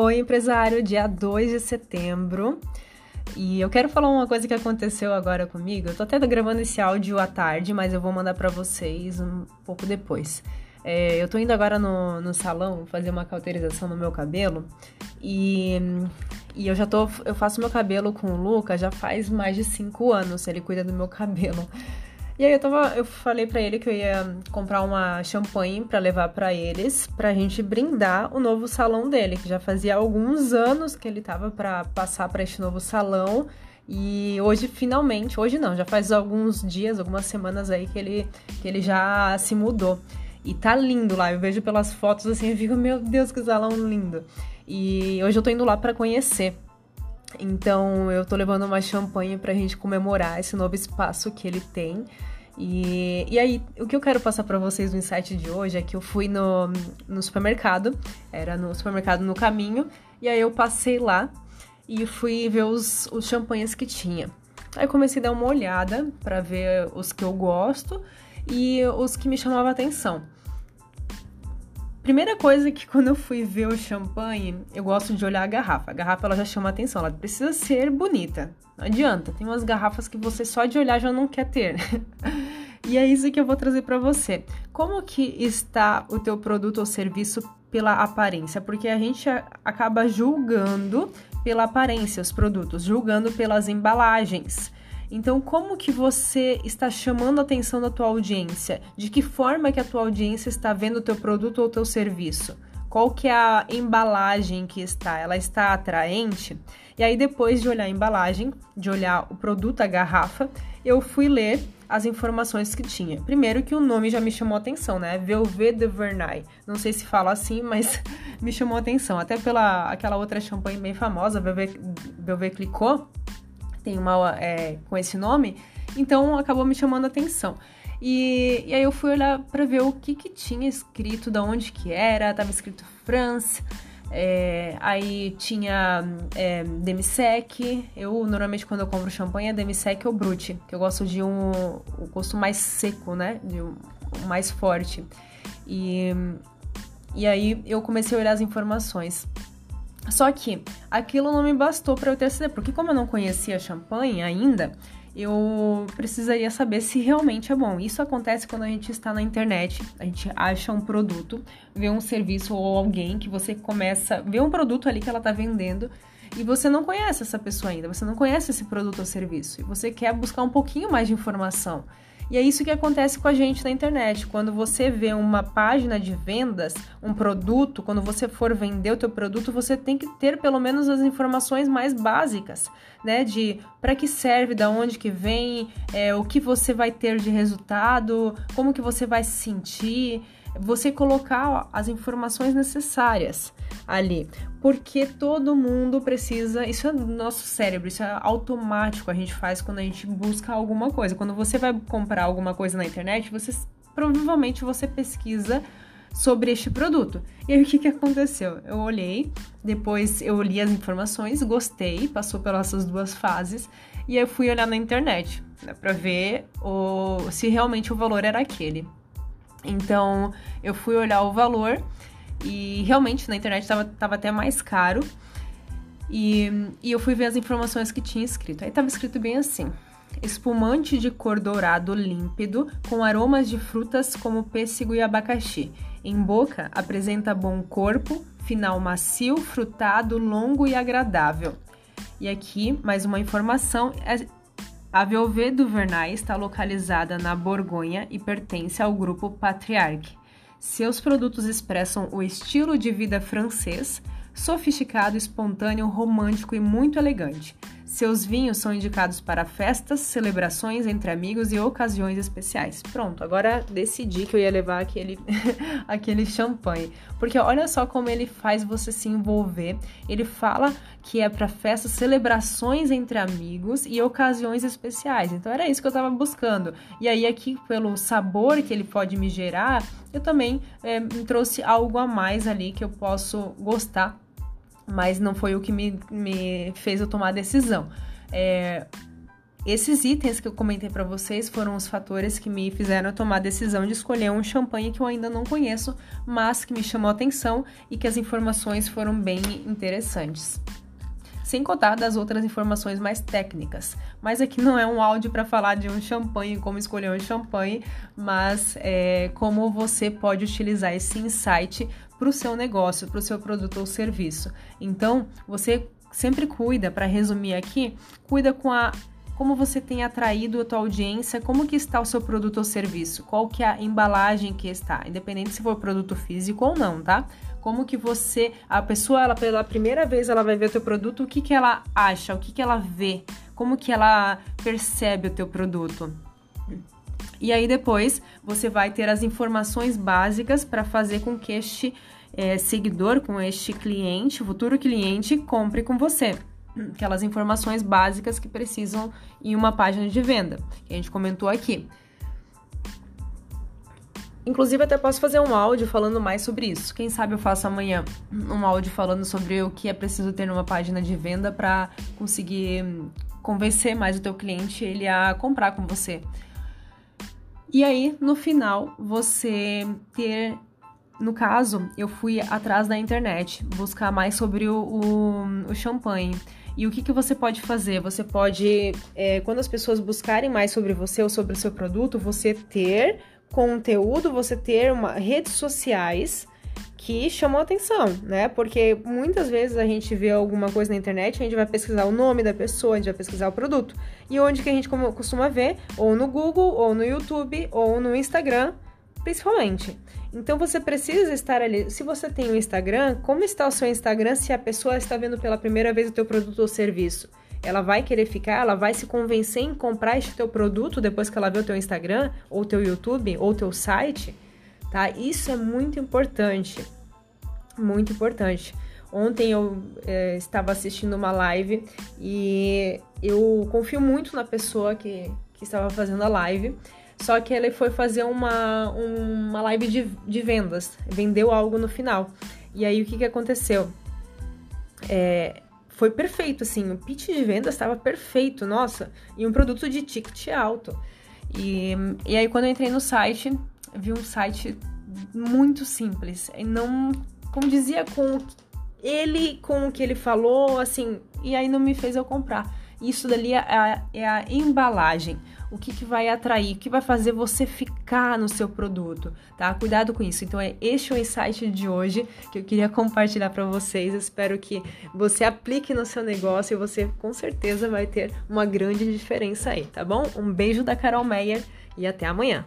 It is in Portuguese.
Oi, empresário, dia 2 de setembro. E eu quero falar uma coisa que aconteceu agora comigo. Eu tô até gravando esse áudio à tarde, mas eu vou mandar para vocês um pouco depois. É, eu tô indo agora no, no salão fazer uma cauterização no meu cabelo e, e eu já tô. Eu faço meu cabelo com o Luca já faz mais de 5 anos. Ele cuida do meu cabelo. E aí eu tava, eu falei para ele que eu ia comprar uma champanhe para levar para eles, pra gente brindar o novo salão dele, que já fazia alguns anos que ele tava para passar para este novo salão. E hoje finalmente, hoje não, já faz alguns dias, algumas semanas aí que ele que ele já se mudou. E tá lindo lá, eu vejo pelas fotos assim, eu fico, meu Deus, que salão lindo. E hoje eu tô indo lá para conhecer. Então eu tô levando uma champanhe pra gente comemorar esse novo espaço que ele tem. E, e aí, o que eu quero passar para vocês no insight de hoje é que eu fui no, no supermercado, era no supermercado no caminho, e aí eu passei lá e fui ver os, os champanhes que tinha. Aí comecei a dar uma olhada para ver os que eu gosto e os que me chamavam atenção. Primeira coisa que quando eu fui ver o champanhe, eu gosto de olhar a garrafa. A garrafa ela já chama atenção, ela precisa ser bonita. Não adianta, tem umas garrafas que você só de olhar já não quer ter. e é isso que eu vou trazer para você. Como que está o teu produto ou serviço pela aparência? Porque a gente acaba julgando pela aparência os produtos, julgando pelas embalagens. Então, como que você está chamando a atenção da tua audiência? De que forma que a tua audiência está vendo o teu produto ou o teu serviço? Qual que é a embalagem que está? Ela está atraente? E aí, depois de olhar a embalagem, de olhar o produto, a garrafa, eu fui ler as informações que tinha. Primeiro que o nome já me chamou a atenção, né? Velvet de Vernay. Não sei se fala assim, mas me chamou a atenção. Até pela aquela outra champanhe bem famosa, Velvet, Velvet Clicquot, tem uma é, com esse nome, então acabou me chamando a atenção. E, e aí eu fui olhar para ver o que que tinha escrito, da onde que era, tava escrito France, é, aí tinha é, Demisec. Eu normalmente quando eu compro champanhe é Demisec ou Brut, que eu gosto de um, um gosto mais seco, né? De um, um mais forte. E, e aí eu comecei a olhar as informações. Só que aquilo não me bastou para eu ter certeza, porque como eu não conhecia champanhe ainda, eu precisaria saber se realmente é bom. Isso acontece quando a gente está na internet, a gente acha um produto, vê um serviço ou alguém que você começa, vê um produto ali que ela está vendendo e você não conhece essa pessoa ainda, você não conhece esse produto ou serviço e você quer buscar um pouquinho mais de informação. E é isso que acontece com a gente na internet. Quando você vê uma página de vendas, um produto, quando você for vender o teu produto, você tem que ter pelo menos as informações mais básicas, né? De para que serve, da onde que vem, é, o que você vai ter de resultado, como que você vai se sentir você colocar as informações necessárias ali, porque todo mundo precisa, isso é nosso cérebro, isso é automático, a gente faz quando a gente busca alguma coisa. Quando você vai comprar alguma coisa na internet, você provavelmente você pesquisa sobre este produto. E aí o que, que aconteceu? Eu olhei, depois eu li as informações, gostei, passou pelas essas duas fases, e aí eu fui olhar na internet né, para ver o, se realmente o valor era aquele. Então eu fui olhar o valor e realmente na internet estava tava até mais caro. E, e eu fui ver as informações que tinha escrito. Aí estava escrito bem assim: espumante de cor dourado límpido com aromas de frutas como pêssego e abacaxi. Em boca apresenta bom corpo, final macio, frutado, longo e agradável. E aqui mais uma informação: é a Velvet du Vernay está localizada na Borgonha e pertence ao grupo Patriarque. Seus produtos expressam o estilo de vida francês, sofisticado, espontâneo, romântico e muito elegante. Seus vinhos são indicados para festas, celebrações entre amigos e ocasiões especiais. Pronto, agora decidi que eu ia levar aquele, aquele champanhe. Porque olha só como ele faz você se envolver. Ele fala que é para festas, celebrações entre amigos e ocasiões especiais. Então era isso que eu estava buscando. E aí, aqui, pelo sabor que ele pode me gerar, eu também é, trouxe algo a mais ali que eu posso gostar mas não foi o que me, me fez eu tomar a decisão. É, esses itens que eu comentei para vocês foram os fatores que me fizeram tomar a decisão de escolher um champanhe que eu ainda não conheço, mas que me chamou a atenção e que as informações foram bem interessantes. Sem contar das outras informações mais técnicas. Mas aqui não é um áudio para falar de um champanhe, como escolher um champanhe, mas é, como você pode utilizar esse insight para o seu negócio, para o seu produto ou serviço. Então, você sempre cuida, para resumir aqui, cuida com a como você tem atraído a tua audiência, como que está o seu produto ou serviço, qual que é a embalagem que está, independente se for produto físico ou não, tá? Como que você, a pessoa, ela pela primeira vez ela vai ver o teu produto, o que que ela acha, o que que ela vê, como que ela percebe o teu produto. E aí depois você vai ter as informações básicas para fazer com que este é, seguidor, com este cliente, futuro cliente, compre com você aquelas informações básicas que precisam em uma página de venda, que a gente comentou aqui. Inclusive, até posso fazer um áudio falando mais sobre isso. Quem sabe eu faço amanhã um áudio falando sobre o que é preciso ter numa página de venda para conseguir convencer mais o teu cliente ele a comprar com você. E aí, no final, você ter no caso, eu fui atrás da internet buscar mais sobre o, o, o champanhe. E o que, que você pode fazer? Você pode, é, quando as pessoas buscarem mais sobre você ou sobre o seu produto, você ter conteúdo, você ter uma, redes sociais que chamam atenção, né? Porque muitas vezes a gente vê alguma coisa na internet, a gente vai pesquisar o nome da pessoa, a gente vai pesquisar o produto. E onde que a gente costuma ver? Ou no Google, ou no YouTube, ou no Instagram, principalmente. Então você precisa estar ali. Se você tem um Instagram, como está o seu Instagram se a pessoa está vendo pela primeira vez o teu produto ou serviço? Ela vai querer ficar, ela vai se convencer em comprar este teu produto depois que ela vê o teu Instagram, ou teu YouTube, ou teu site, tá? Isso é muito importante. Muito importante. Ontem eu é, estava assistindo uma live e eu confio muito na pessoa que, que estava fazendo a live. Só que ele foi fazer uma, uma live de, de vendas, vendeu algo no final. E aí o que, que aconteceu? É, foi perfeito, assim, o pitch de vendas estava perfeito, nossa, e um produto de ticket alto. E, e aí quando eu entrei no site, vi um site muito simples, e não condizia com ele, com o que ele falou, assim, e aí não me fez eu comprar. Isso dali é a, é a embalagem. O que, que vai atrair, o que vai fazer você ficar no seu produto, tá? Cuidado com isso. Então, é este é o insight de hoje que eu queria compartilhar para vocês. Eu espero que você aplique no seu negócio e você com certeza vai ter uma grande diferença aí, tá bom? Um beijo da Carol Meyer e até amanhã.